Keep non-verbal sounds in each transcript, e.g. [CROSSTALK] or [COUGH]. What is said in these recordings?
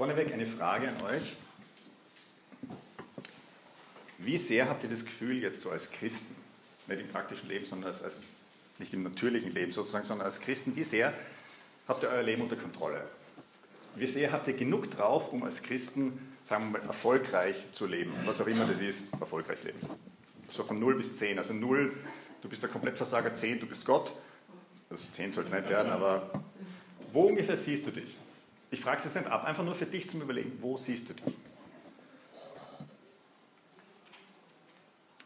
Vorneweg eine Frage an euch. Wie sehr habt ihr das Gefühl, jetzt so als Christen, nicht im praktischen Leben, sondern als, als nicht im natürlichen Leben sozusagen, sondern als Christen, wie sehr habt ihr euer Leben unter Kontrolle? Wie sehr habt ihr genug drauf, um als Christen, sagen wir mal, erfolgreich zu leben? Was auch immer das ist, erfolgreich leben. So von 0 bis 10. Also 0, du bist der Komplettversager, 10, du bist Gott. Also 10 soll es nicht werden, aber wo ungefähr siehst du dich? Ich frage es jetzt nicht ab, einfach nur für dich zum Überlegen, wo siehst du dich?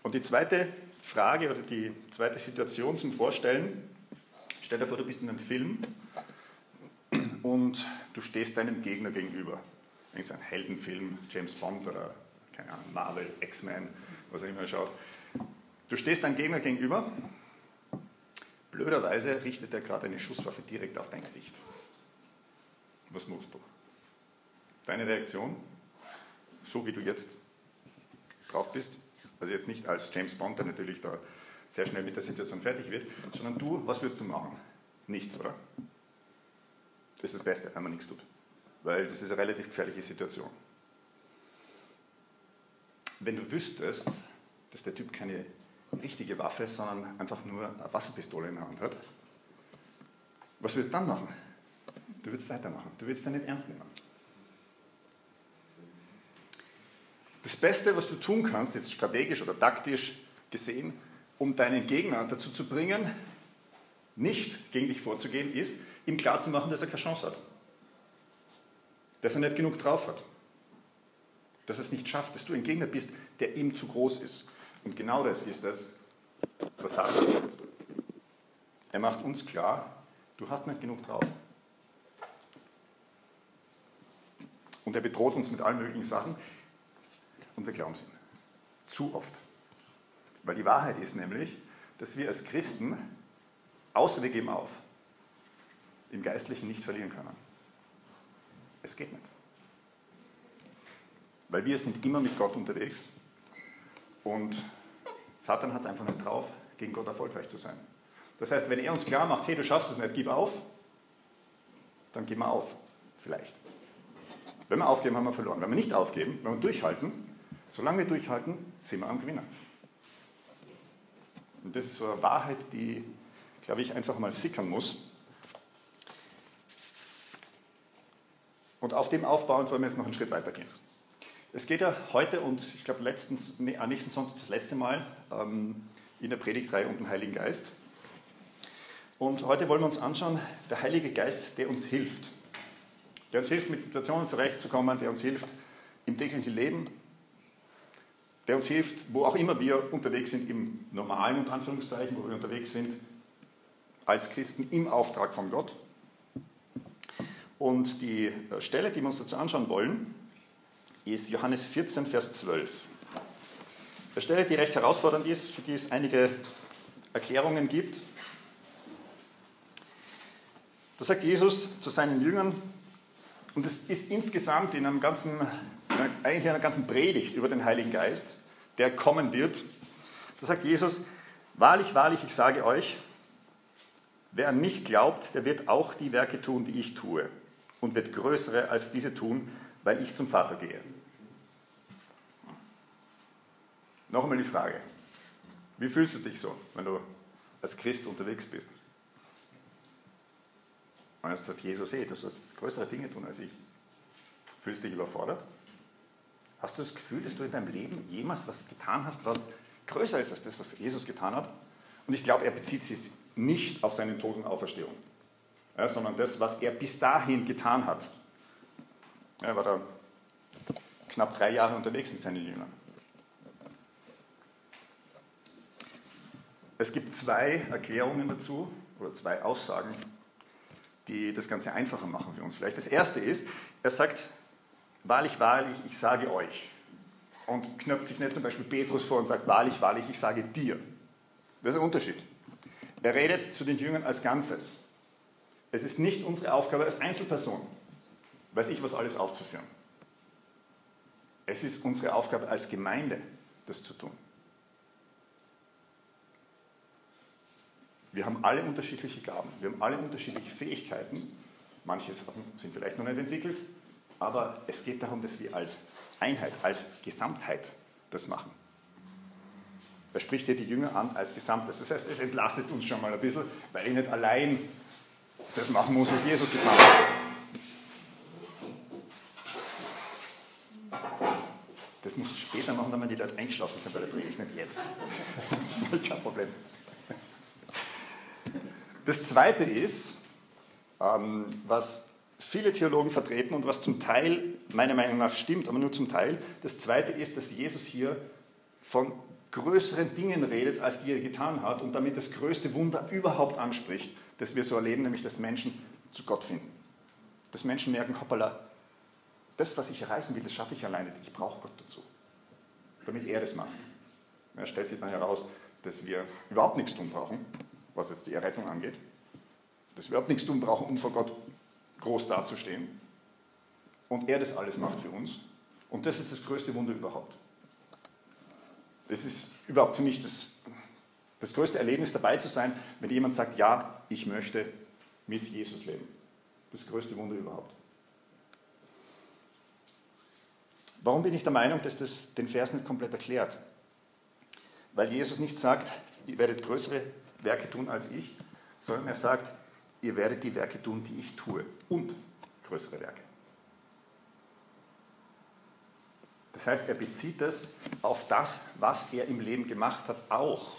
Und die zweite Frage oder die zweite Situation zum Vorstellen, stell dir vor, du bist in einem Film und du stehst deinem Gegner gegenüber. Irgendein Heldenfilm, James Bond oder keine Ahnung, Marvel, X-Men, was auch immer schaut. Du stehst deinem Gegner gegenüber. Blöderweise richtet er gerade eine Schusswaffe direkt auf dein Gesicht. Was machst du? Deine Reaktion, so wie du jetzt drauf bist, also jetzt nicht als James Bond, der natürlich da sehr schnell mit der Situation fertig wird, sondern du, was würdest du machen? Nichts, oder? Das ist das Beste, wenn man nichts tut. Weil das ist eine relativ gefährliche Situation. Wenn du wüsstest, dass der Typ keine richtige Waffe, sondern einfach nur eine Wasserpistole in der Hand hat, was würdest du dann machen? Du würdest weitermachen. Du würdest dann nicht ernst nehmen. Das Beste, was du tun kannst, jetzt strategisch oder taktisch gesehen, um deinen Gegner dazu zu bringen, nicht gegen dich vorzugehen, ist, ihm klarzumachen, dass er keine Chance hat. Dass er nicht genug drauf hat. Dass er es nicht schafft, dass du ein Gegner bist, der ihm zu groß ist. Und genau das ist das, was sagt er. Er macht uns klar, du hast nicht genug drauf. Und er bedroht uns mit allen möglichen Sachen und wir glauben es ihm. Zu oft. Weil die Wahrheit ist nämlich, dass wir als Christen, außer wir geben auf, im Geistlichen nicht verlieren können. Es geht nicht. Weil wir sind immer mit Gott unterwegs und Satan hat es einfach nicht drauf, gegen Gott erfolgreich zu sein. Das heißt, wenn er uns klar macht, hey, du schaffst es nicht, gib auf, dann geben wir auf. Vielleicht. Wenn wir aufgeben, haben wir verloren. Wenn wir nicht aufgeben, wenn wir durchhalten, solange wir durchhalten, sind wir am Gewinner. Und das ist so eine Wahrheit, die, glaube ich, einfach mal sickern muss. Und auf dem aufbauend wollen wir jetzt noch einen Schritt weitergehen. Es geht ja heute und ich glaube letztens, nee, nächsten Sonntag das letzte Mal ähm, in der Predigtreihe um den Heiligen Geist. Und heute wollen wir uns anschauen, der Heilige Geist, der uns hilft der uns hilft, mit Situationen zurechtzukommen, der uns hilft im täglichen Leben, der uns hilft, wo auch immer wir unterwegs sind, im normalen und Anführungszeichen, wo wir unterwegs sind, als Christen im Auftrag von Gott. Und die Stelle, die wir uns dazu anschauen wollen, ist Johannes 14, Vers 12. Eine Stelle, die recht herausfordernd ist, für die es einige Erklärungen gibt. Da sagt Jesus zu seinen Jüngern, und es ist insgesamt in einem ganzen, eigentlich in einer ganzen Predigt über den Heiligen Geist, der kommen wird. Da sagt Jesus, wahrlich, wahrlich, ich sage euch, wer an mich glaubt, der wird auch die Werke tun, die ich tue und wird größere als diese tun, weil ich zum Vater gehe. Noch einmal die Frage, wie fühlst du dich so, wenn du als Christ unterwegs bist? Und jetzt sagt Jesus, hey, du sollst größere Dinge tun als ich. Fühlst du dich überfordert? Hast du das Gefühl, dass du in deinem Leben jemals was getan hast, was größer ist als das, was Jesus getan hat? Und ich glaube, er bezieht sich nicht auf seine Tod und Auferstehung, ja, sondern das, was er bis dahin getan hat. Er war da knapp drei Jahre unterwegs mit seinen Jüngern. Es gibt zwei Erklärungen dazu oder zwei Aussagen die das Ganze einfacher machen für uns vielleicht. Das erste ist, er sagt, wahrlich, wahrlich, ich sage euch. Und knöpft sich nicht zum Beispiel Petrus vor und sagt, wahrlich, wahrlich, ich sage dir. Das ist ein Unterschied. Er redet zu den Jüngern als Ganzes. Es ist nicht unsere Aufgabe als Einzelperson, weiß ich was alles aufzuführen. Es ist unsere Aufgabe als Gemeinde, das zu tun. Wir haben alle unterschiedliche Gaben, wir haben alle unterschiedliche Fähigkeiten. Manche Sachen sind vielleicht noch nicht entwickelt, aber es geht darum, dass wir als Einheit, als Gesamtheit das machen. Er spricht hier die Jünger an als Gesamtes. Das heißt, es entlastet uns schon mal ein bisschen, weil ich nicht allein das machen muss, was Jesus getan hat. Das muss später machen, wenn die Leute eingeschlafen sind bei der Predigt, nicht jetzt. [LAUGHS] Kein Problem. Das Zweite ist, ähm, was viele Theologen vertreten und was zum Teil meiner Meinung nach stimmt, aber nur zum Teil. Das Zweite ist, dass Jesus hier von größeren Dingen redet, als die er getan hat und damit das größte Wunder überhaupt anspricht, das wir so erleben, nämlich dass Menschen zu Gott finden. Dass Menschen merken, hoppala, das, was ich erreichen will, das schaffe ich alleine. Ich brauche Gott dazu, damit er das macht. Er stellt sich dann heraus, dass wir überhaupt nichts tun brauchen, was jetzt die Errettung angeht. Dass wir überhaupt nichts tun brauchen, um vor Gott groß dazustehen. Und er das alles macht für uns. Und das ist das größte Wunder überhaupt. Es ist überhaupt für mich das, das größte Erlebnis dabei zu sein, wenn jemand sagt, ja, ich möchte mit Jesus leben. Das größte Wunder überhaupt. Warum bin ich der Meinung, dass das den Vers nicht komplett erklärt? Weil Jesus nicht sagt, ihr werdet größere Werke tun als ich, sondern er sagt, ihr werdet die Werke tun, die ich tue und größere Werke. Das heißt, er bezieht es auf das, was er im Leben gemacht hat, auch.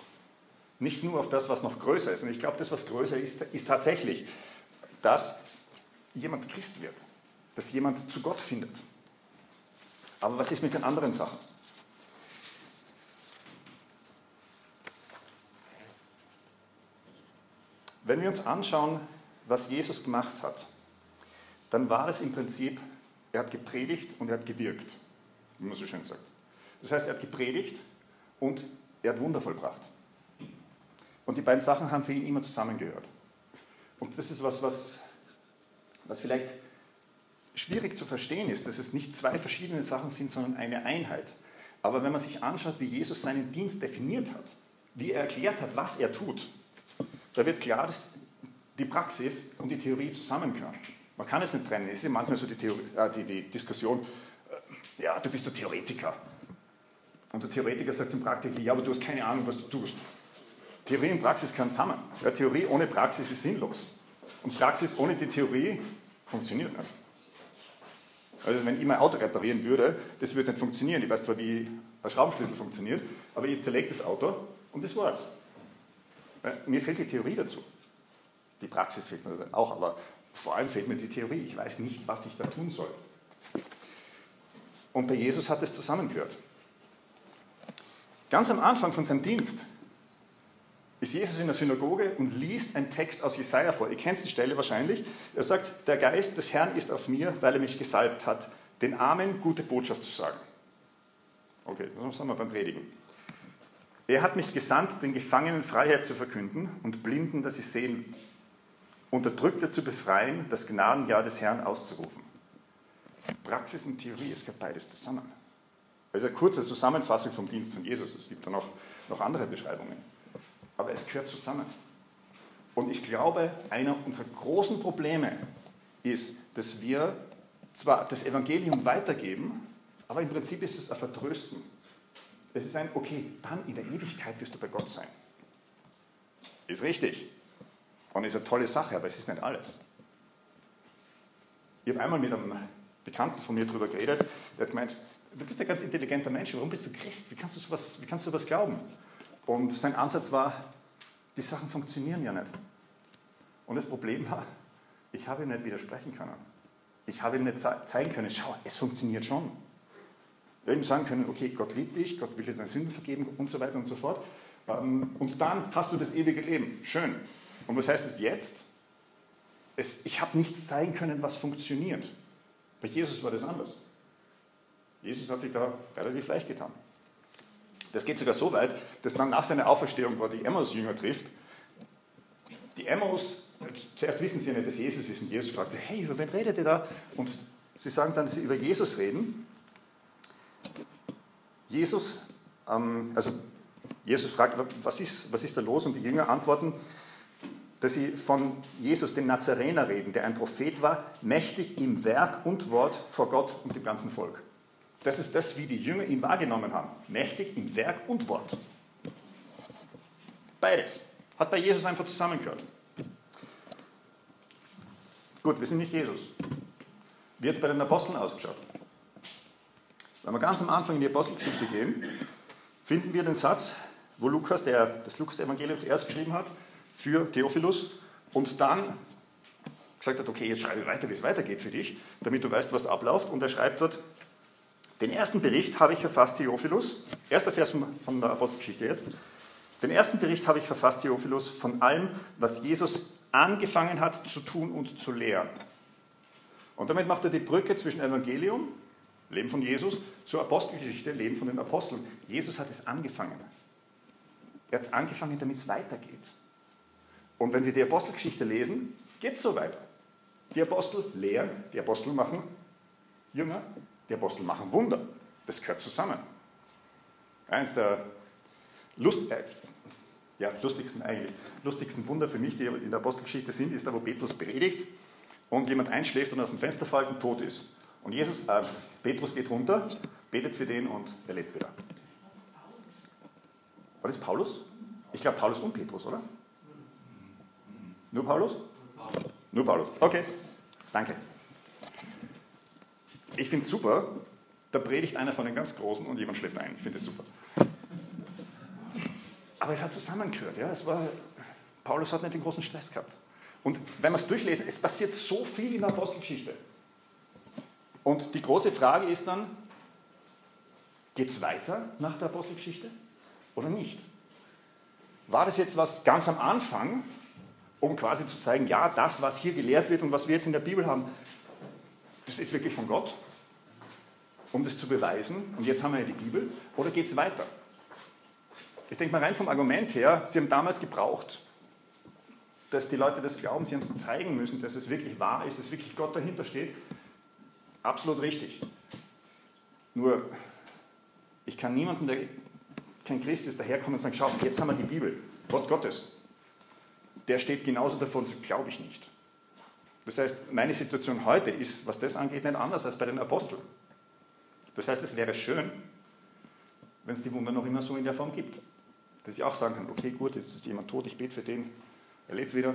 Nicht nur auf das, was noch größer ist. Und ich glaube, das, was größer ist, ist tatsächlich, dass jemand Christ wird, dass jemand zu Gott findet. Aber was ist mit den anderen Sachen? Wenn wir uns anschauen, was Jesus gemacht hat, dann war es im Prinzip, er hat gepredigt und er hat gewirkt, wie man so schön sagt. Das heißt, er hat gepredigt und er hat Wunder vollbracht. Und die beiden Sachen haben für ihn immer zusammengehört. Und das ist was, was, was vielleicht schwierig zu verstehen ist, dass es nicht zwei verschiedene Sachen sind, sondern eine Einheit. Aber wenn man sich anschaut, wie Jesus seinen Dienst definiert hat, wie er erklärt hat, was er tut, da wird klar, dass die Praxis und die Theorie zusammengehören. Man kann es nicht trennen. Es ist manchmal so die, Theorie, äh, die, die Diskussion, äh, ja, du bist der Theoretiker. Und der Theoretiker sagt zum Praktiker, ja, aber du hast keine Ahnung, was du tust. Theorie und Praxis gehören zusammen. Ja, Theorie ohne Praxis ist sinnlos. Und Praxis ohne die Theorie funktioniert nicht. Also wenn ich mein Auto reparieren würde, das würde nicht funktionieren. Ich weiß zwar, wie ein Schraubenschlüssel funktioniert, aber ich zerlege das Auto und das war's. Mir fehlt die Theorie dazu. Die Praxis fehlt mir auch, aber vor allem fehlt mir die Theorie. Ich weiß nicht, was ich da tun soll. Und bei Jesus hat es zusammengehört. Ganz am Anfang von seinem Dienst ist Jesus in der Synagoge und liest einen Text aus Jesaja vor. Ihr kennt die Stelle wahrscheinlich. Er sagt: Der Geist des Herrn ist auf mir, weil er mich gesalbt hat, den Armen gute Botschaft zu sagen. Okay, das sagen wir beim Predigen. Er hat mich gesandt, den Gefangenen Freiheit zu verkünden und Blinden, dass sie sehen, Unterdrückte zu befreien, das Gnadenjahr des Herrn auszurufen. Praxis und Theorie, es gehört beides zusammen. Ist eine kurze Zusammenfassung vom Dienst von Jesus. Es gibt da noch, noch andere Beschreibungen. Aber es gehört zusammen. Und ich glaube, einer unserer großen Probleme ist, dass wir zwar das Evangelium weitergeben, aber im Prinzip ist es ein Vertrösten. Es ist ein, okay, dann in der Ewigkeit wirst du bei Gott sein. Ist richtig. Und ist eine tolle Sache, aber es ist nicht alles. Ich habe einmal mit einem Bekannten von mir darüber geredet, der hat gemeint, du bist ein ganz intelligenter Mensch, warum bist du Christ? Wie kannst du sowas, wie kannst du sowas glauben? Und sein Ansatz war, die Sachen funktionieren ja nicht. Und das Problem war, ich habe ihm nicht widersprechen können. Ich habe ihm nicht zeigen können, schau, es funktioniert schon. Wir hätten sagen können, okay, Gott liebt dich, Gott will dir deine Sünden vergeben und so weiter und so fort. Ähm, und dann hast du das ewige Leben. Schön. Und was heißt es jetzt? Es, ich habe nichts zeigen können, was funktioniert. Bei Jesus war das anders. Jesus hat sich da relativ leicht getan. Das geht sogar so weit, dass dann nach seiner Auferstehung, wo die Emmaus-Jünger trifft, die Emmaus, zuerst wissen sie ja nicht, dass Jesus ist, und Jesus fragt sie, hey, über wen redet ihr da? Und sie sagen dann, dass sie über Jesus reden. Jesus, ähm, also Jesus fragt, was ist, was ist da los? Und die Jünger antworten, dass sie von Jesus, dem Nazarener, reden, der ein Prophet war, mächtig im Werk und Wort vor Gott und dem ganzen Volk. Das ist das, wie die Jünger ihn wahrgenommen haben. Mächtig im Werk und Wort. Beides. Hat bei Jesus einfach zusammengehört. Gut, wir sind nicht Jesus. Wie hat es bei den Aposteln ausgeschaut? Wenn wir ganz am Anfang in die Apostelgeschichte gehen, finden wir den Satz, wo Lukas, der das Lukas-Evangelium zuerst geschrieben hat, für Theophilus und dann gesagt hat, okay, jetzt schreibe ich weiter, wie es weitergeht für dich, damit du weißt, was abläuft. Und er schreibt dort, den ersten Bericht habe ich verfasst, Theophilus, erster Vers von der Apostelgeschichte jetzt, den ersten Bericht habe ich verfasst, Theophilus, von allem, was Jesus angefangen hat zu tun und zu lehren. Und damit macht er die Brücke zwischen Evangelium, Leben von Jesus, zur Apostelgeschichte, Leben von den Aposteln. Jesus hat es angefangen. Er hat es angefangen, damit es weitergeht. Und wenn wir die Apostelgeschichte lesen, geht es so weiter. Die Apostel lehren, die Apostel machen Jünger, die Apostel machen Wunder. Das gehört zusammen. Eins der Lust, äh, ja, lustigsten eigentlich, lustigsten Wunder für mich, die in der Apostelgeschichte sind, ist da, wo Petrus predigt und jemand einschläft und aus dem Fenster fällt und tot ist. Und Jesus, äh, Petrus geht runter, betet für den und er lebt wieder. War das Paulus? Ich glaube Paulus und Petrus, oder? Nur Paulus? Nur Paulus. Okay, danke. Ich finde es super, da predigt einer von den ganz Großen und jemand schläft ein. Ich finde es super. Aber es hat zusammengehört. Ja? Es war, Paulus hat nicht den großen Stress gehabt. Und wenn wir es durchlesen, es passiert so viel in der Apostelgeschichte. Und die große Frage ist dann, geht es weiter nach der Apostelgeschichte oder nicht? War das jetzt was ganz am Anfang, um quasi zu zeigen, ja, das, was hier gelehrt wird und was wir jetzt in der Bibel haben, das ist wirklich von Gott, um das zu beweisen. Und jetzt haben wir ja die Bibel. Oder geht es weiter? Ich denke mal rein vom Argument her, Sie haben damals gebraucht, dass die Leute das glauben, sie uns zeigen müssen, dass es wirklich wahr ist, dass wirklich Gott dahinter steht. Absolut richtig. Nur, ich kann niemanden, der kein Christ ist, daherkommen und sagen, schau, jetzt haben wir die Bibel, Wort Gottes. Der steht genauso davor und glaube ich nicht. Das heißt, meine Situation heute ist, was das angeht, nicht anders als bei den Aposteln. Das heißt, es wäre schön, wenn es die Wunder noch immer so in der Form gibt. Dass ich auch sagen kann, okay, gut, jetzt ist jemand tot, ich bete für den, er lebt wieder.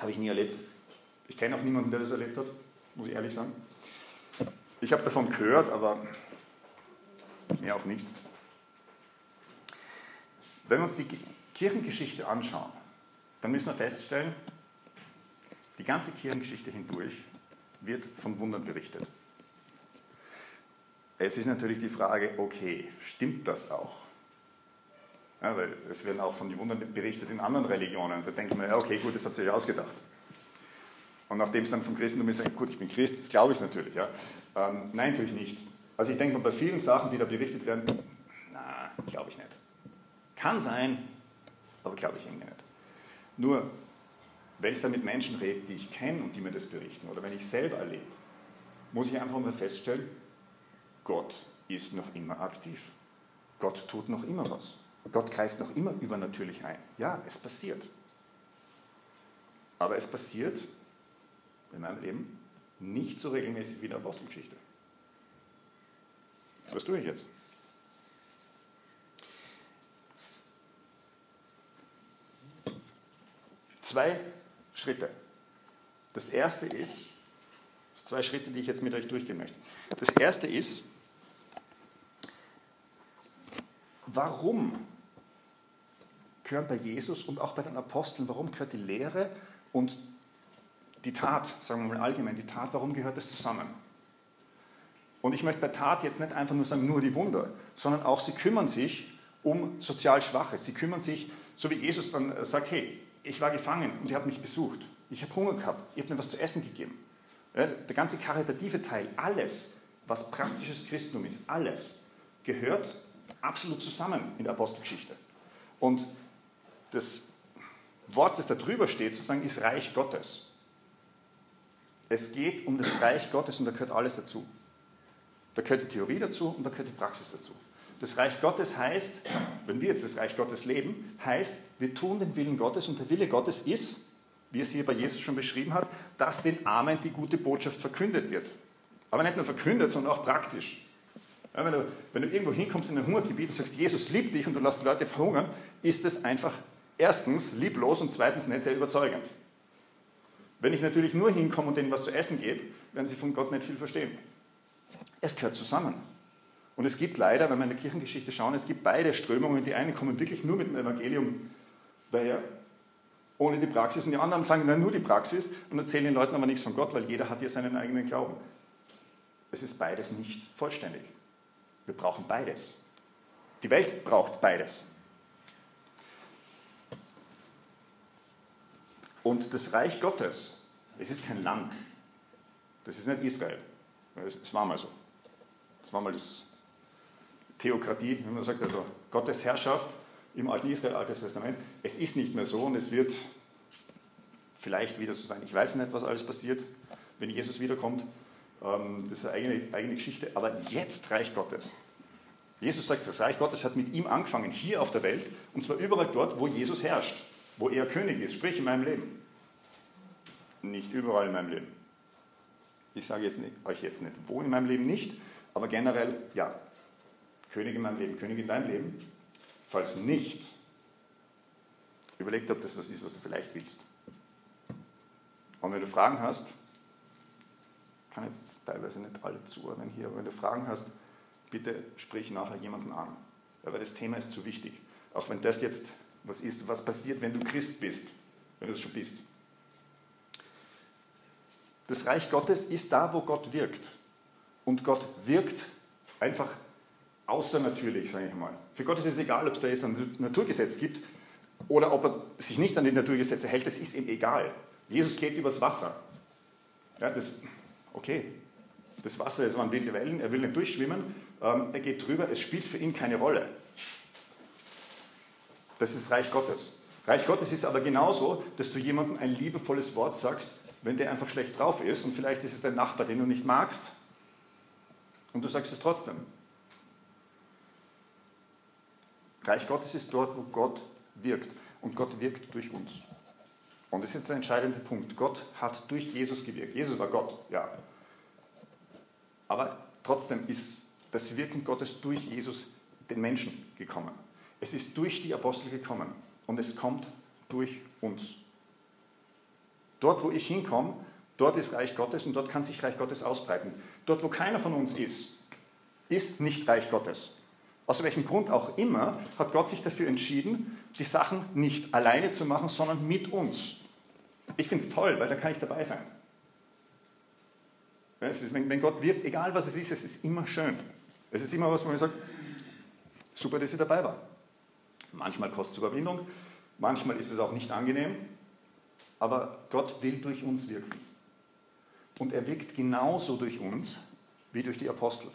Habe ich nie erlebt. Ich kenne auch niemanden, der das erlebt hat, muss ich ehrlich sagen. Ich habe davon gehört, aber mehr auch nicht. Wenn wir uns die Kirchengeschichte anschauen, dann müssen wir feststellen, die ganze Kirchengeschichte hindurch wird von Wundern berichtet. Jetzt ist natürlich die Frage, okay, stimmt das auch? Ja, weil es werden auch von den Wundern berichtet in anderen Religionen. Da denkt man, okay, gut, das hat sich ausgedacht. Und nachdem es dann vom Christentum ist, gut, ich bin Christ, jetzt glaube ich es natürlich. Ja. Ähm, nein, natürlich nicht. Also ich denke mal, bei vielen Sachen, die da berichtet werden, na, glaube ich nicht. Kann sein, aber glaube ich irgendwie nicht. Nur, wenn ich da mit Menschen rede, die ich kenne und die mir das berichten, oder wenn ich selber erlebe, muss ich einfach mal feststellen, Gott ist noch immer aktiv. Gott tut noch immer was. Gott greift noch immer übernatürlich ein. Ja, es passiert. Aber es passiert in meinem Leben nicht so regelmäßig wie in der Apostelgeschichte. Was tue ich jetzt? Zwei Schritte. Das erste ist, zwei Schritte, die ich jetzt mit euch durchgehen möchte. Das erste ist, warum gehören bei Jesus und auch bei den Aposteln, warum gehört die Lehre und die Tat, sagen wir mal allgemein, die Tat, warum gehört das zusammen? Und ich möchte bei Tat jetzt nicht einfach nur sagen, nur die Wunder, sondern auch, sie kümmern sich um sozial Schwache. Sie kümmern sich, so wie Jesus dann sagt, hey, ich war gefangen und ihr habt mich besucht. Ich habe Hunger gehabt, ihr habt mir was zu essen gegeben. Der ganze karitative Teil, alles, was praktisches Christentum ist, alles gehört absolut zusammen in der Apostelgeschichte. Und das Wort, das da drüber steht, sozusagen, ist Reich Gottes. Es geht um das Reich Gottes und da gehört alles dazu. Da gehört die Theorie dazu und da gehört die Praxis dazu. Das Reich Gottes heißt, wenn wir jetzt das Reich Gottes leben, heißt, wir tun den Willen Gottes und der Wille Gottes ist, wie es hier bei Jesus schon beschrieben hat, dass den Armen die gute Botschaft verkündet wird. Aber nicht nur verkündet, sondern auch praktisch. Ja, wenn, du, wenn, du, irgendwo hinkommst in ein Hungergebiet und sagst, Jesus liebt dich und du lässt die Leute verhungern, ist das einfach erstens lieblos und zweitens nicht sehr überzeugend. Wenn ich natürlich nur hinkomme und denen was zu essen gebe, werden sie von Gott nicht viel verstehen. Es gehört zusammen. Und es gibt leider, wenn wir in der Kirchengeschichte schauen, es gibt beide Strömungen. Die einen kommen wirklich nur mit dem Evangelium daher, ohne die Praxis. Und die anderen sagen, na, nur die Praxis und erzählen den Leuten aber nichts von Gott, weil jeder hat ja seinen eigenen Glauben. Es ist beides nicht vollständig. Wir brauchen beides. Die Welt braucht beides. Und das Reich Gottes, es ist kein Land. Das ist nicht Israel. Es war mal so. Das war mal das Theokratie, wenn man sagt, also Gottes Herrschaft im alten Israel, Altes Testament. Es ist nicht mehr so und es wird vielleicht wieder so sein. Ich weiß nicht, was alles passiert, wenn Jesus wiederkommt. Ähm, das ist eine eigene, eigene Geschichte. Aber jetzt Reich Gottes. Jesus sagt, das Reich Gottes hat mit ihm angefangen, hier auf der Welt, und zwar überall dort, wo Jesus herrscht, wo er König ist, sprich in meinem Leben. Nicht überall in meinem Leben. Ich sage jetzt nicht, euch jetzt nicht, wo in meinem Leben nicht, aber generell ja. König in meinem Leben, König in deinem Leben. Falls nicht, überleg, ob das was ist, was du vielleicht willst. Und wenn du Fragen hast, kann jetzt teilweise nicht alle zuordnen hier, aber wenn du Fragen hast, bitte sprich nachher jemanden an. Aber das Thema ist zu wichtig. Auch wenn das jetzt was ist, was passiert, wenn du Christ bist, wenn du es schon bist. Das Reich Gottes ist da, wo Gott wirkt. Und Gott wirkt einfach außernatürlich, sage ich mal. Für Gott ist es egal, ob es da jetzt ein Naturgesetz gibt oder ob er sich nicht an die Naturgesetze hält, das ist ihm egal. Jesus geht übers Wasser. Ja, das, okay, das Wasser, es waren wilde Wellen, er will nicht durchschwimmen, ähm, er geht drüber, es spielt für ihn keine Rolle. Das ist Reich Gottes. Reich Gottes ist aber genauso, dass du jemandem ein liebevolles Wort sagst, wenn der einfach schlecht drauf ist und vielleicht ist es dein Nachbar, den du nicht magst und du sagst es trotzdem. Reich Gottes ist dort, wo Gott wirkt und Gott wirkt durch uns. Und das ist jetzt der entscheidende Punkt. Gott hat durch Jesus gewirkt. Jesus war Gott, ja. Aber trotzdem ist das Wirken Gottes durch Jesus den Menschen gekommen. Es ist durch die Apostel gekommen und es kommt durch uns. Dort, wo ich hinkomme, dort ist Reich Gottes und dort kann sich Reich Gottes ausbreiten. Dort, wo keiner von uns ist, ist nicht Reich Gottes. Aus welchem Grund auch immer hat Gott sich dafür entschieden, die Sachen nicht alleine zu machen, sondern mit uns. Ich finde es toll, weil da kann ich dabei sein. wenn, Gott wirkt, egal was es ist, es ist immer schön. Es ist immer was, wo man sagt, super, dass ich dabei war. Manchmal kostet es Überwindung, manchmal ist es auch nicht angenehm, aber Gott will durch uns wirken. Und er wirkt genauso durch uns wie durch die Apostel,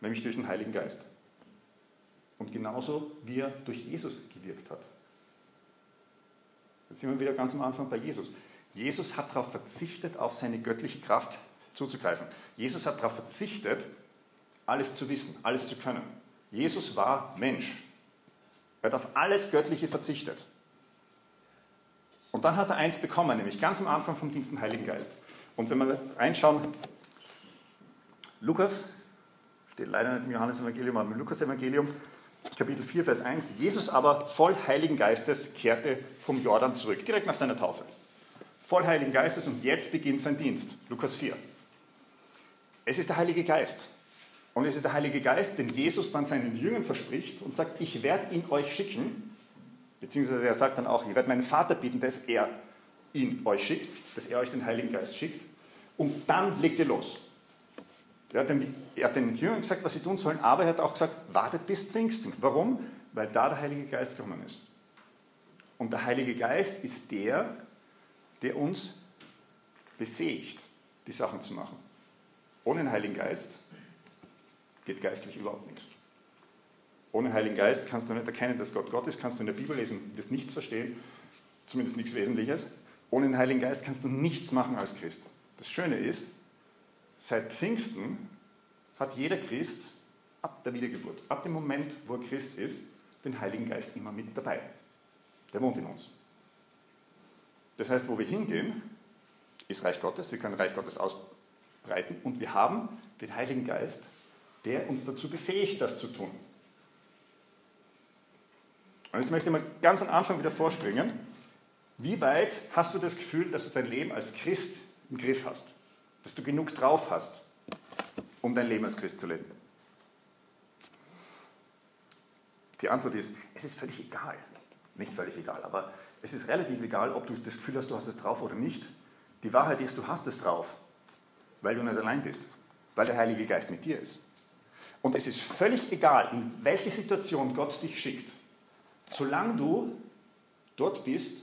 nämlich durch den Heiligen Geist. Und genauso wie er durch Jesus gewirkt hat. Jetzt sind wir wieder ganz am Anfang bei Jesus. Jesus hat darauf verzichtet, auf seine göttliche Kraft zuzugreifen. Jesus hat darauf verzichtet, alles zu wissen, alles zu können. Jesus war Mensch. Er hat auf alles Göttliche verzichtet. Und dann hat er eins bekommen, nämlich ganz am Anfang vom Dienst Heiligen Geist. Und wenn wir reinschauen, Lukas, steht leider nicht im Johannes-Evangelium, aber im Lukas-Evangelium, Kapitel 4, Vers 1, Jesus aber voll Heiligen Geistes kehrte vom Jordan zurück, direkt nach seiner Taufe. Voll Heiligen Geistes und jetzt beginnt sein Dienst. Lukas 4. Es ist der Heilige Geist. Und es ist der Heilige Geist, den Jesus dann seinen Jüngern verspricht und sagt, ich werde ihn euch schicken. Beziehungsweise er sagt dann auch, ich werde meinen Vater bitten, dass er ihn euch schickt, dass er euch den Heiligen Geist schickt. Und dann legt ihr los. Er hat, den, er hat den Jüngern gesagt, was sie tun sollen, aber er hat auch gesagt, wartet bis Pfingsten. Warum? Weil da der Heilige Geist gekommen ist. Und der Heilige Geist ist der, der uns befähigt, die Sachen zu machen. Ohne den Heiligen Geist geht geistlich überhaupt nichts. Ohne Heiligen Geist kannst du nicht erkennen, dass Gott Gott ist, kannst du in der Bibel lesen, wirst nichts verstehen, zumindest nichts Wesentliches. Ohne den Heiligen Geist kannst du nichts machen als Christ. Das Schöne ist, seit Pfingsten hat jeder Christ ab der Wiedergeburt, ab dem Moment, wo er Christ ist, den Heiligen Geist immer mit dabei. Der wohnt in uns. Das heißt, wo wir hingehen, ist Reich Gottes. Wir können Reich Gottes ausbreiten und wir haben den Heiligen Geist, der uns dazu befähigt, das zu tun. Und jetzt möchte ich mal ganz am Anfang wieder vorspringen. Wie weit hast du das Gefühl, dass du dein Leben als Christ im Griff hast? Dass du genug drauf hast, um dein Leben als Christ zu leben? Die Antwort ist, es ist völlig egal. Nicht völlig egal, aber es ist relativ egal, ob du das Gefühl hast, du hast es drauf oder nicht. Die Wahrheit ist, du hast es drauf, weil du nicht allein bist, weil der Heilige Geist mit dir ist. Und es ist völlig egal, in welche Situation Gott dich schickt, solange du dort bist,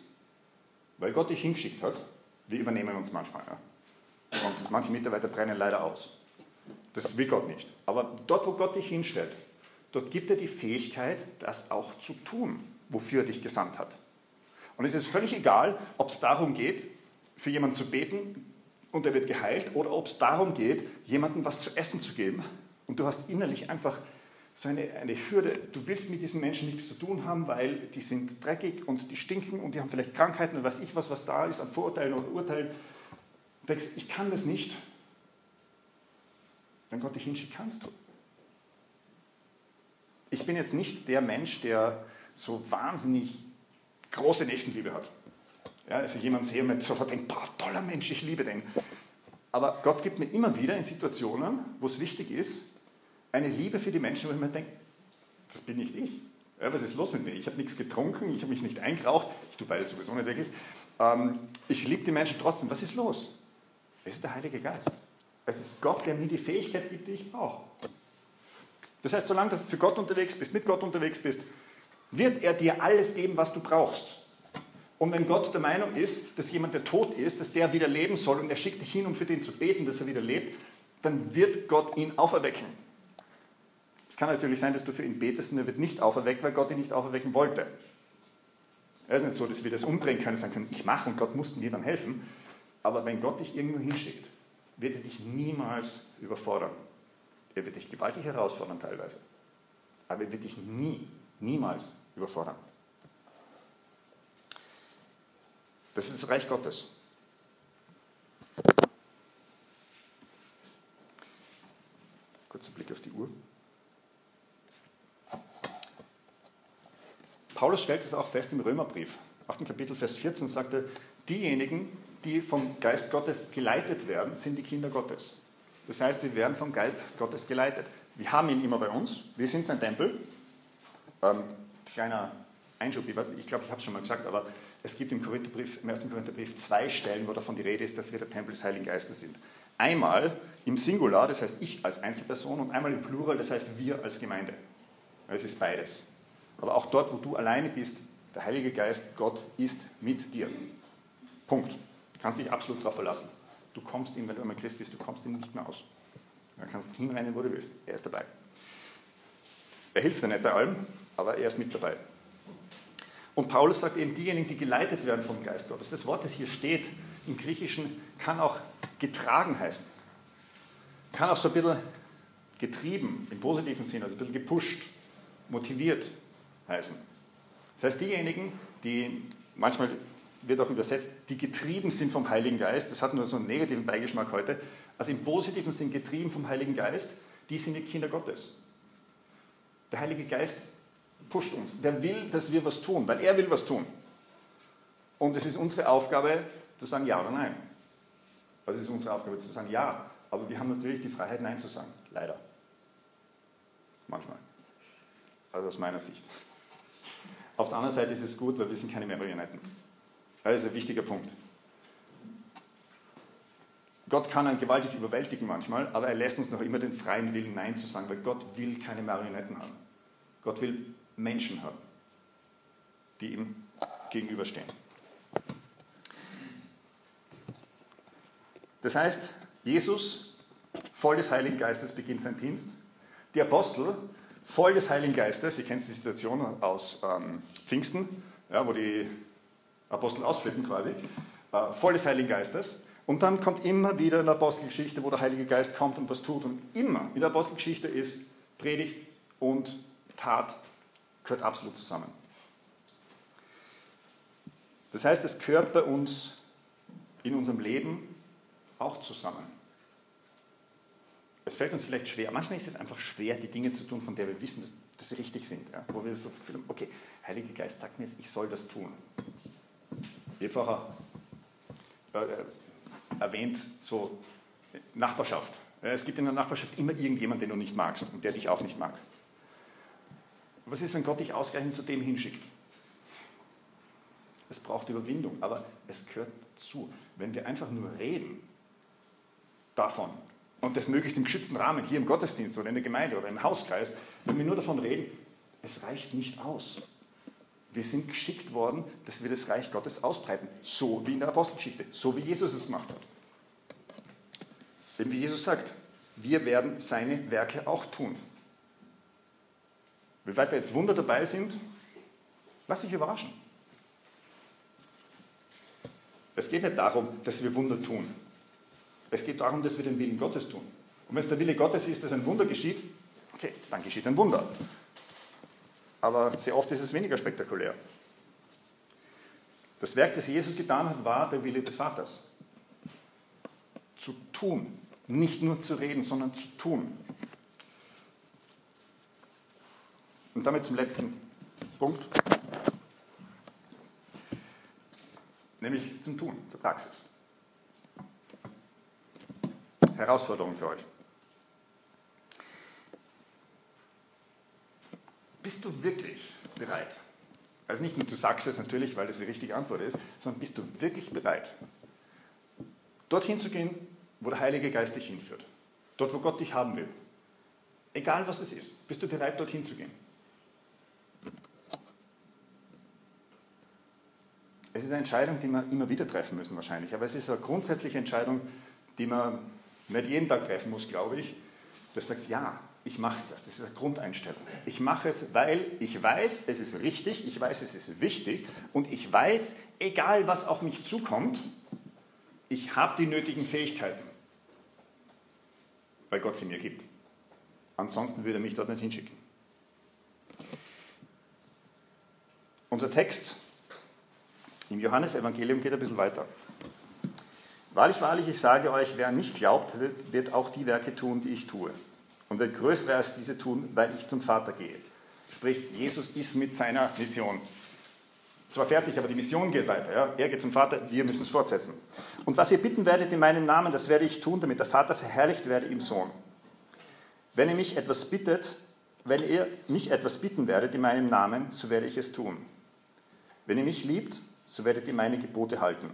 weil Gott dich hingeschickt hat. Wir übernehmen uns manchmal. Ja? Und manche Mitarbeiter brennen leider aus. Das will Gott nicht. Aber dort, wo Gott dich hinstellt, dort gibt er die Fähigkeit, das auch zu tun, wofür er dich gesandt hat. Und es ist völlig egal, ob es darum geht, für jemanden zu beten und er wird geheilt, oder ob es darum geht, jemandem was zu essen zu geben und du hast innerlich einfach so eine, eine Hürde, du willst mit diesen Menschen nichts zu tun haben, weil die sind dreckig und die stinken und die haben vielleicht Krankheiten und weiß ich was, was da ist an Vorurteilen oder Urteilen. Du denkst, ich kann das nicht. Wenn Gott dich hinschickt, kannst du. Ich bin jetzt nicht der Mensch, der so wahnsinnig große Nächstenliebe hat. Ja, also jemand sehe und sofort denkt, boah, toller Mensch, ich liebe den. Aber Gott gibt mir immer wieder in Situationen, wo es wichtig ist, eine Liebe für die Menschen, wo ich mir denke, das bin nicht ich. Ja, was ist los mit mir? Ich habe nichts getrunken, ich habe mich nicht eingeraucht, ich tue beides sowieso nicht wirklich. Ähm, ich liebe die Menschen trotzdem. Was ist los? Es ist der Heilige Geist. Es ist Gott, der mir die Fähigkeit gibt, die ich brauche. Das heißt, solange du für Gott unterwegs bist, mit Gott unterwegs bist, wird er dir alles geben, was du brauchst. Und wenn Gott der Meinung ist, dass jemand, der tot ist, dass der wieder leben soll und er schickt dich hin, um für den zu beten, dass er wieder lebt, dann wird Gott ihn auferwecken. Es kann natürlich sein, dass du für ihn betest und er wird nicht auferweckt, weil Gott ihn nicht auferwecken wollte. Es ist nicht so, dass wir das umdrehen können und sagen können, ich mache und Gott muss mir dann helfen. Aber wenn Gott dich irgendwo hinschickt, wird er dich niemals überfordern. Er wird dich gewaltig herausfordern teilweise. Aber er wird dich nie, niemals überfordern. Das ist das Reich Gottes. Kurzer Blick auf die Paulus stellt es auch fest im Römerbrief, 8. Kapitel, Vers 14, sagt er, diejenigen, die vom Geist Gottes geleitet werden, sind die Kinder Gottes. Das heißt, wir werden vom Geist Gottes geleitet. Wir haben ihn immer bei uns, wir sind sein Tempel. Ähm, kleiner Einschub, ich, ich glaube, ich habe es schon mal gesagt, aber es gibt im, Korintherbrief, im 1. Korintherbrief zwei Stellen, wo davon die Rede ist, dass wir der Tempel des Heiligen Geistes sind. Einmal im Singular, das heißt ich als Einzelperson, und einmal im Plural, das heißt wir als Gemeinde. Es ist beides. Aber auch dort, wo du alleine bist, der Heilige Geist, Gott ist mit dir. Punkt. Du kannst dich absolut darauf verlassen. Du kommst ihm, wenn du einmal Christ bist, du kommst ihm nicht mehr aus. Du kannst hinrennen, wo du willst. Er ist dabei. Er hilft dir nicht bei allem, aber er ist mit dabei. Und Paulus sagt eben, diejenigen, die geleitet werden vom Geist Gottes. Das Wort, das hier steht im Griechischen, kann auch getragen heißen. Kann auch so ein bisschen getrieben, im positiven Sinn, also ein bisschen gepusht, motiviert heißen. Das heißt, diejenigen, die manchmal wird auch übersetzt, die getrieben sind vom Heiligen Geist, das hat nur so einen negativen Beigeschmack heute, also im positiven Sinn getrieben vom Heiligen Geist, die sind die Kinder Gottes. Der Heilige Geist pusht uns, der will, dass wir was tun, weil er will was tun. Und es ist unsere Aufgabe zu sagen ja oder nein. Also es ist unsere Aufgabe zu sagen ja, aber wir haben natürlich die Freiheit, Nein zu sagen. Leider. Manchmal. Also aus meiner Sicht. Auf der anderen Seite ist es gut, weil wir sind keine Marionetten. Das ist ein wichtiger Punkt. Gott kann einen gewaltig überwältigen manchmal, aber er lässt uns noch immer den freien Willen, Nein zu sagen, weil Gott will keine Marionetten haben. Gott will Menschen haben, die ihm gegenüberstehen. Das heißt, Jesus, voll des Heiligen Geistes, beginnt seinen Dienst. Die Apostel voll des Heiligen Geistes. Ihr kennt die Situation aus ähm, Pfingsten, ja, wo die Apostel ausflippen quasi. Äh, voll des Heiligen Geistes. Und dann kommt immer wieder eine Apostelgeschichte, wo der Heilige Geist kommt und was tut. Und immer in der Apostelgeschichte ist Predigt und Tat gehört absolut zusammen. Das heißt, es gehört bei uns in unserem Leben auch zusammen. Es fällt uns vielleicht schwer, manchmal ist es einfach schwer, die Dinge zu tun, von denen wir wissen, dass, dass sie richtig sind. Ja? Wo wir so das Gefühl haben, okay, Heiliger Geist sagt mir jetzt, ich soll das tun. Habe vorher äh, erwähnt, so Nachbarschaft. Es gibt in der Nachbarschaft immer irgendjemanden, den du nicht magst und der dich auch nicht mag. Was ist, wenn Gott dich ausgerechnet zu dem hinschickt? Es braucht Überwindung, aber es gehört zu. Wenn wir einfach nur reden davon und das möglichst im geschützten Rahmen, hier im Gottesdienst oder in der Gemeinde oder im Hauskreis, wenn wir nur davon reden, es reicht nicht aus. Wir sind geschickt worden, dass wir das Reich Gottes ausbreiten, so wie in der Apostelgeschichte, so wie Jesus es gemacht hat. Denn wie Jesus sagt, wir werden seine Werke auch tun. Wie weit da jetzt Wunder dabei sind, lass dich überraschen. Es geht nicht darum, dass wir Wunder tun. Es geht darum, dass wir den Willen Gottes tun. Und wenn es der Wille Gottes ist, dass ein Wunder geschieht, okay, dann geschieht ein Wunder. Aber sehr oft ist es weniger spektakulär. Das Werk, das Jesus getan hat, war der Wille des Vaters. Zu tun, nicht nur zu reden, sondern zu tun. Und damit zum letzten Punkt, nämlich zum Tun, zur Praxis. Herausforderung für euch. Bist du wirklich bereit? Also nicht nur du sagst es natürlich, weil das die richtige Antwort ist, sondern bist du wirklich bereit, dorthin zu gehen, wo der Heilige Geist dich hinführt? Dort, wo Gott dich haben will. Egal was es ist, bist du bereit, dorthin zu gehen? Es ist eine Entscheidung, die wir immer wieder treffen müssen wahrscheinlich, aber es ist eine grundsätzliche Entscheidung, die man nicht jeden Tag treffen muss, glaube ich, das sagt, ja, ich mache das. Das ist eine Grundeinstellung. Ich mache es, weil ich weiß, es ist richtig, ich weiß, es ist wichtig und ich weiß, egal was auf mich zukommt, ich habe die nötigen Fähigkeiten, weil Gott sie mir gibt. Ansonsten würde er mich dort nicht hinschicken. Unser Text im Johannesevangelium geht ein bisschen weiter. Wahrlich, wahrlich, ich sage euch, wer nicht glaubt, wird auch die Werke tun, die ich tue und wird größere als diese tun, weil ich zum Vater gehe. Sprich, Jesus ist mit seiner Mission zwar fertig, aber die Mission geht weiter. Ja? Er geht zum Vater, wir müssen es fortsetzen. Und was ihr bitten werdet in meinem Namen, das werde ich tun, damit der Vater verherrlicht werde im Sohn. Wenn ihr mich etwas bittet, wenn ihr mich etwas bitten werdet in meinem Namen, so werde ich es tun. Wenn ihr mich liebt, so werdet ihr meine Gebote halten.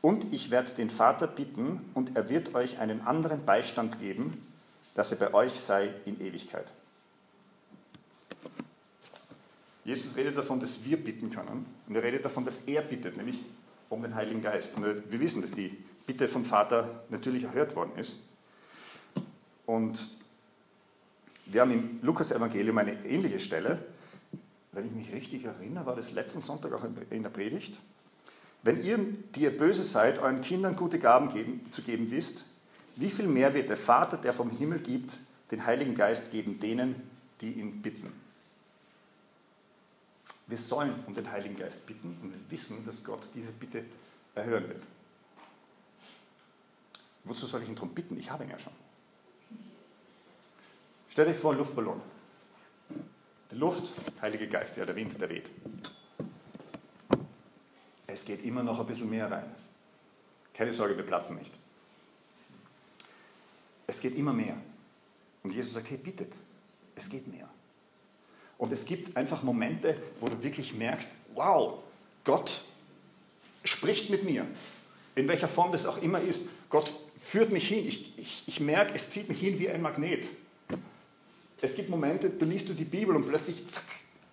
Und ich werde den Vater bitten, und er wird euch einen anderen Beistand geben, dass er bei euch sei in Ewigkeit. Jesus redet davon, dass wir bitten können und er redet davon, dass er bittet, nämlich um den Heiligen Geist. Und wir wissen, dass die Bitte vom Vater natürlich erhört worden ist. Und wir haben im Lukas-Evangelium eine ähnliche Stelle. Wenn ich mich richtig erinnere, war das letzten Sonntag auch in der Predigt. Wenn ihr, die ihr böse seid, euren Kindern gute Gaben geben, zu geben wisst, wie viel mehr wird der Vater, der vom Himmel gibt, den Heiligen Geist geben denen, die ihn bitten? Wir sollen um den Heiligen Geist bitten und wir wissen, dass Gott diese Bitte erhören wird. Wozu soll ich ihn darum bitten? Ich habe ihn ja schon. Stell euch vor, einen Luftballon. Die Luft, Heilige Geist, ja, der Wind, der weht. Es geht immer noch ein bisschen mehr rein. Keine Sorge, wir platzen nicht. Es geht immer mehr. Und Jesus sagt, hey, bittet, es geht mehr. Und es gibt einfach Momente, wo du wirklich merkst, wow, Gott spricht mit mir. In welcher Form das auch immer ist. Gott führt mich hin. Ich, ich, ich merke, es zieht mich hin wie ein Magnet. Es gibt Momente, da liest du die Bibel und plötzlich zack,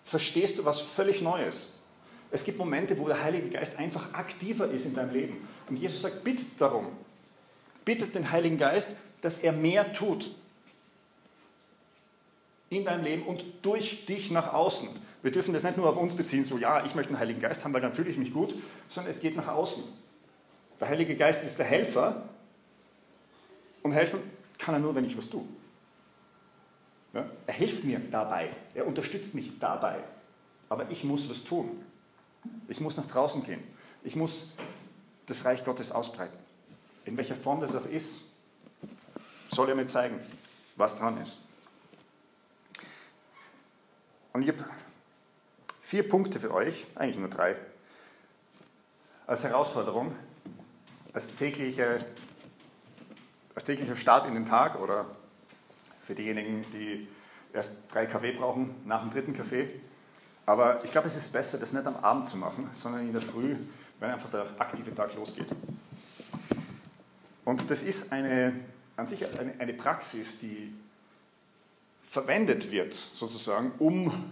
verstehst du was völlig Neues. Es gibt Momente, wo der Heilige Geist einfach aktiver ist in deinem Leben. Und Jesus sagt, bittet darum. Bittet den Heiligen Geist, dass er mehr tut in deinem Leben und durch dich nach außen. Wir dürfen das nicht nur auf uns beziehen, so ja, ich möchte einen Heiligen Geist haben, weil dann fühle ich mich gut, sondern es geht nach außen. Der Heilige Geist ist der Helfer und helfen kann er nur, wenn ich was tue. Ja? Er hilft mir dabei, er unterstützt mich dabei, aber ich muss was tun. Ich muss nach draußen gehen. Ich muss das Reich Gottes ausbreiten. In welcher Form das auch ist, soll er mir zeigen, was dran ist. Und ich habe vier Punkte für euch, eigentlich nur drei, als Herausforderung, als, tägliche, als täglicher Start in den Tag oder für diejenigen, die erst drei Kaffee brauchen nach dem dritten Kaffee. Aber ich glaube, es ist besser, das nicht am Abend zu machen, sondern in der Früh, wenn einfach der aktive Tag losgeht. Und das ist eine, an sich eine, eine Praxis, die verwendet wird, sozusagen, um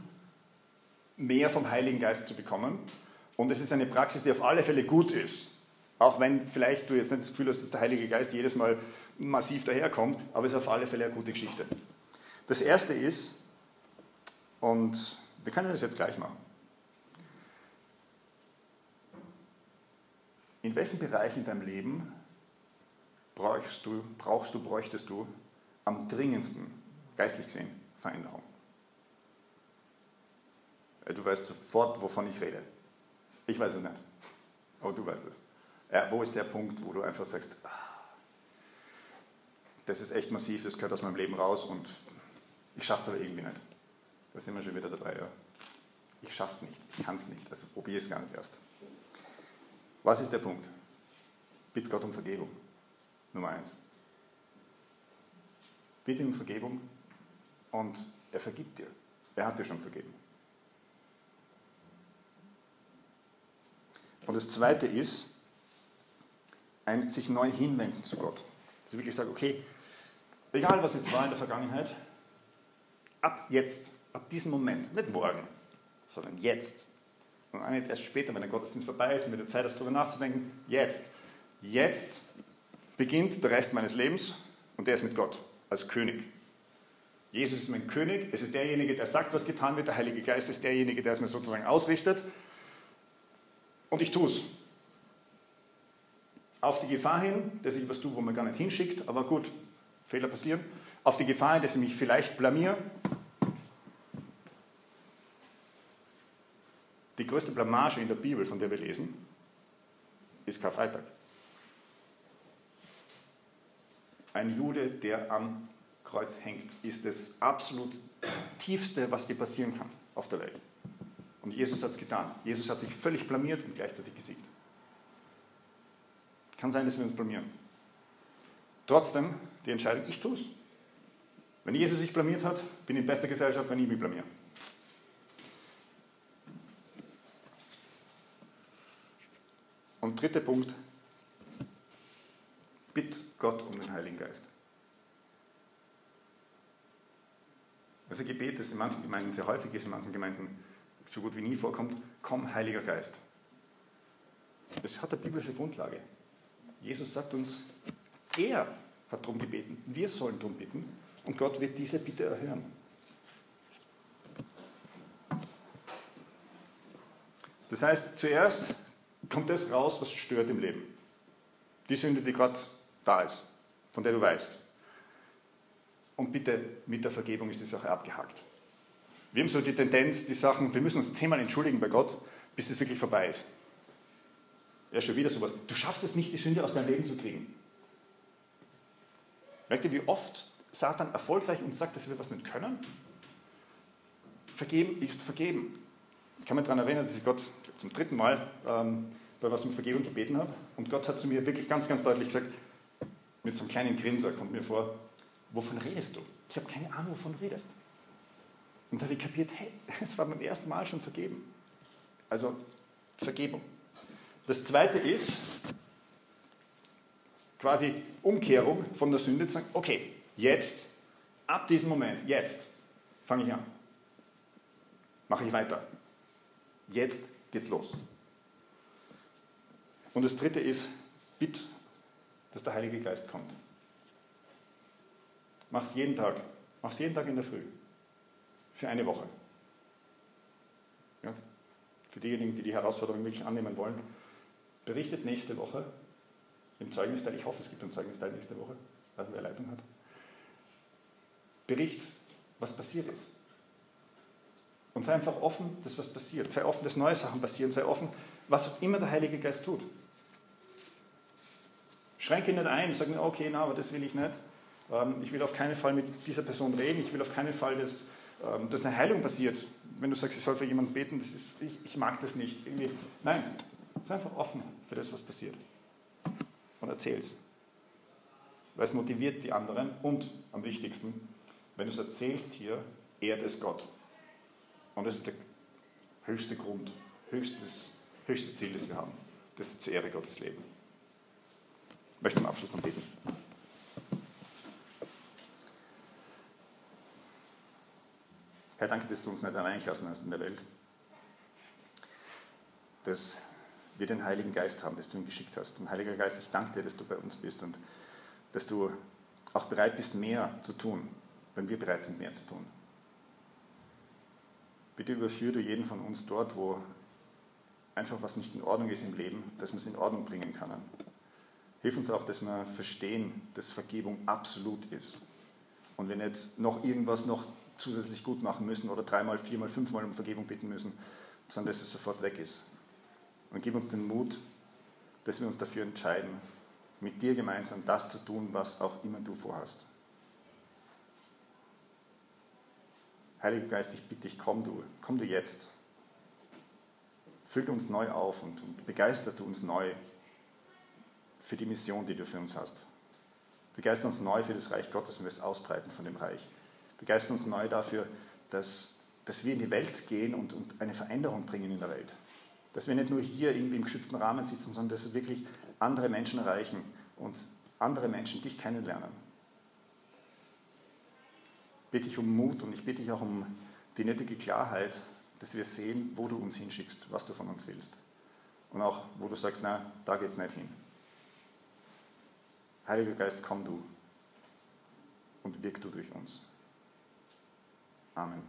mehr vom Heiligen Geist zu bekommen. Und es ist eine Praxis, die auf alle Fälle gut ist. Auch wenn vielleicht du jetzt nicht das Gefühl hast, dass der Heilige Geist jedes Mal massiv daherkommt, aber es ist auf alle Fälle eine gute Geschichte. Das erste ist, und wir können das jetzt gleich machen. In welchen Bereichen in deinem Leben brauchst du, brauchst du, bräuchtest du am dringendsten, geistlich gesehen, Veränderung? Äh, du weißt sofort, wovon ich rede. Ich weiß es nicht, aber du weißt es. Ja, wo ist der Punkt, wo du einfach sagst, ah, das ist echt massiv, das gehört aus meinem Leben raus und ich schaffe es aber irgendwie nicht. Da sind wir schon wieder dabei. Ja. Ich es nicht, ich kann es nicht, also probiere es gar nicht erst. Was ist der Punkt? Bitte Gott um Vergebung. Nummer eins. Bitte um Vergebung und er vergibt dir. Er hat dir schon vergeben. Und das zweite ist, ein sich neu hinwenden zu Gott. Dass ich wirklich sage, okay, egal was jetzt war in der Vergangenheit, ab jetzt, ab diesem Moment, nicht morgen, sondern jetzt. Und auch nicht erst später, wenn der Gottesdienst vorbei ist und wieder Zeit hast, darüber nachzudenken, jetzt. Jetzt beginnt der Rest meines Lebens und der ist mit Gott als König. Jesus ist mein König, es ist derjenige, der sagt, was getan wird, der Heilige Geist ist derjenige, der es mir sozusagen ausrichtet. Und ich tue es auf die Gefahr hin, dass ich was tue, wo man gar nicht hinschickt, aber gut, Fehler passieren, auf die Gefahr hin, dass ich mich vielleicht blamier. Die größte Blamage in der Bibel, von der wir lesen, ist Karfreitag. Ein Jude, der am Kreuz hängt, ist das absolut tiefste, was dir passieren kann auf der Welt. Und Jesus hat es getan. Jesus hat sich völlig blamiert und gleichzeitig gesiegt. Kann sein, dass wir uns blamieren. Trotzdem, die Entscheidung, ich tue es. Wenn Jesus sich blamiert hat, bin ich in bester Gesellschaft, wenn ich mich blamiere. Und dritter Punkt, bitt Gott um den Heiligen Geist. Also Gebet, das in manchen Gemeinden sehr häufig ist, in manchen Gemeinden so gut wie nie vorkommt, komm Heiliger Geist. Das hat eine biblische Grundlage. Jesus sagt uns, er hat darum gebeten, wir sollen darum bitten und Gott wird diese Bitte erhören. Das heißt, zuerst kommt das raus, was stört im Leben. Die Sünde, die gerade da ist, von der du weißt. Und bitte, mit der Vergebung ist die Sache abgehakt. Wir haben so die Tendenz, die Sachen, wir müssen uns zehnmal entschuldigen bei Gott, bis es wirklich vorbei ist. Ja, schon wieder sowas. Du schaffst es nicht, die Sünde aus deinem Leben zu kriegen. Merkt ihr, wie oft Satan erfolgreich uns sagt, dass wir was nicht können? Vergeben ist vergeben. Ich kann mich daran erinnern, dass ich Gott zum dritten Mal ähm, bei was mit Vergebung gebeten habe. Und Gott hat zu mir wirklich ganz, ganz deutlich gesagt, mit so einem kleinen Grinser kommt mir vor, wovon redest du? Ich habe keine Ahnung, wovon du redest. Und da habe ich kapiert, hey, [LAUGHS] es war beim ersten Mal schon vergeben. Also Vergebung. Das zweite ist quasi Umkehrung von der Sünde zu sagen, okay, jetzt, ab diesem Moment, jetzt fange ich an. Mache ich weiter. Jetzt geht's los. Und das dritte ist, bitte, dass der Heilige Geist kommt. Mach es jeden Tag. Mach es jeden Tag in der Früh. Für eine Woche. Ja? Für diejenigen, die die Herausforderung wirklich annehmen wollen, berichtet nächste Woche im Zeugnisteil, ich hoffe, es gibt einen Zeugnisteil nächste Woche, was wer Leitung hat, Bericht, was passiert ist. Und sei einfach offen, dass was passiert. Sei offen, dass neue Sachen passieren. Sei offen, was auch immer der Heilige Geist tut. Schränke nicht ein, sag mir, okay, na, aber das will ich nicht. Ähm, ich will auf keinen Fall mit dieser Person reden. Ich will auf keinen Fall, dass, ähm, dass eine Heilung passiert. Wenn du sagst, ich soll für jemanden beten, das ist, ich, ich mag das nicht. Irgendwie. Nein, sei einfach offen für das, was passiert. Und erzähl es. Weil es motiviert die anderen und am wichtigsten, wenn du es erzählst hier, ehrt es Gott. Und das ist der höchste Grund, höchstes, höchstes Ziel, das wir haben, dass sie zur Ehre Gottes leben. Ich möchte zum Abschluss noch beten. Herr, danke, dass du uns nicht allein gelassen hast in der Welt. Dass wir den Heiligen Geist haben, dass du ihn geschickt hast. Und Heiliger Geist, ich danke dir, dass du bei uns bist und dass du auch bereit bist, mehr zu tun, wenn wir bereit sind, mehr zu tun. Bitte überführe du jeden von uns dort, wo einfach was nicht in Ordnung ist im Leben, dass wir es in Ordnung bringen können. Hilf uns auch, dass wir verstehen, dass Vergebung absolut ist. Und wir nicht noch irgendwas noch zusätzlich gut machen müssen oder dreimal, viermal, fünfmal um Vergebung bitten müssen, sondern dass es sofort weg ist. Und gib uns den Mut, dass wir uns dafür entscheiden, mit dir gemeinsam das zu tun, was auch immer du vorhast. Heiliger Geist, ich bitte dich, komm du, komm du jetzt. Fülle uns neu auf und, und begeisterte uns neu für die Mission, die du für uns hast. Begeistere uns neu für das Reich Gottes und wir es ausbreiten von dem Reich. Begeistere uns neu dafür, dass, dass wir in die Welt gehen und, und eine Veränderung bringen in der Welt. Dass wir nicht nur hier irgendwie im geschützten Rahmen sitzen, sondern dass wir wirklich andere Menschen erreichen und andere Menschen dich kennenlernen bitte ich um Mut und ich bitte dich auch um die nötige Klarheit, dass wir sehen, wo du uns hinschickst, was du von uns willst. Und auch, wo du sagst, na, da geht es nicht hin. Heiliger Geist, komm du und wirk du durch uns. Amen.